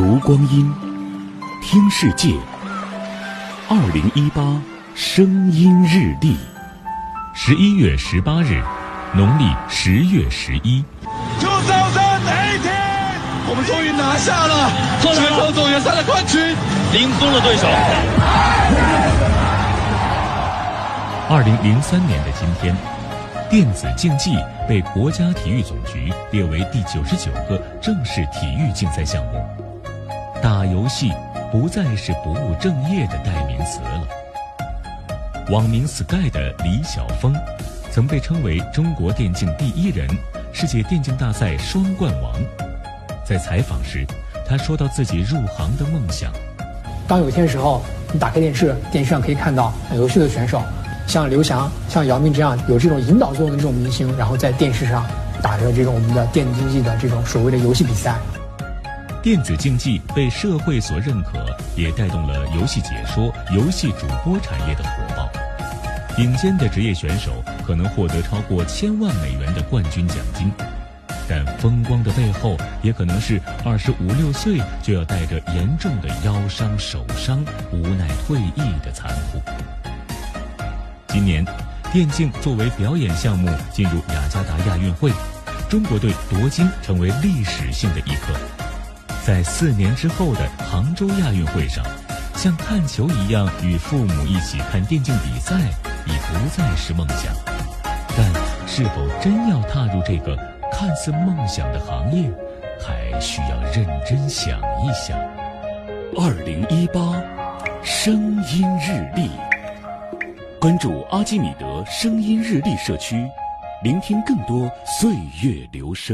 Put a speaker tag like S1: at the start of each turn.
S1: 读光阴，听世界。二零一八声音日历，
S2: 十一月十八日，农历十月十一。
S3: 就早上那一天，我们终于拿下了全国总决赛的冠军，
S4: 零封了对手。
S2: 二零零三年的今天，电子竞技被国家体育总局列为第九十九个正式体育竞赛项目。打游戏不再是不务正业的代名词了。网名 Sky 的李晓峰，曾被称为中国电竞第一人、世界电竞大赛双冠王。在采访时，他说到自己入行的梦想：
S5: 当有一天时候，你打开电视，电视上可以看到很优秀的选手，像刘翔、像姚明这样有这种引导作用的这种明星，然后在电视上打着这种我们的电子竞技的这种所谓的游戏比赛。
S2: 电子竞技被社会所认可，也带动了游戏解说、游戏主播产业的火爆。顶尖的职业选手可能获得超过千万美元的冠军奖金，但风光的背后，也可能是二十五六岁就要带着严重的腰伤、手伤，无奈退役的残酷。今年，电竞作为表演项目进入雅加达亚运会，中国队夺金成为历史性的一刻。在四年之后的杭州亚运会上，像看球一样与父母一起看电竞比赛已不再是梦想。但是否真要踏入这个看似梦想的行业，还需要认真想一想。
S1: 二零一八声音日历，关注阿基米德声音日历社区，聆听更多岁月流声。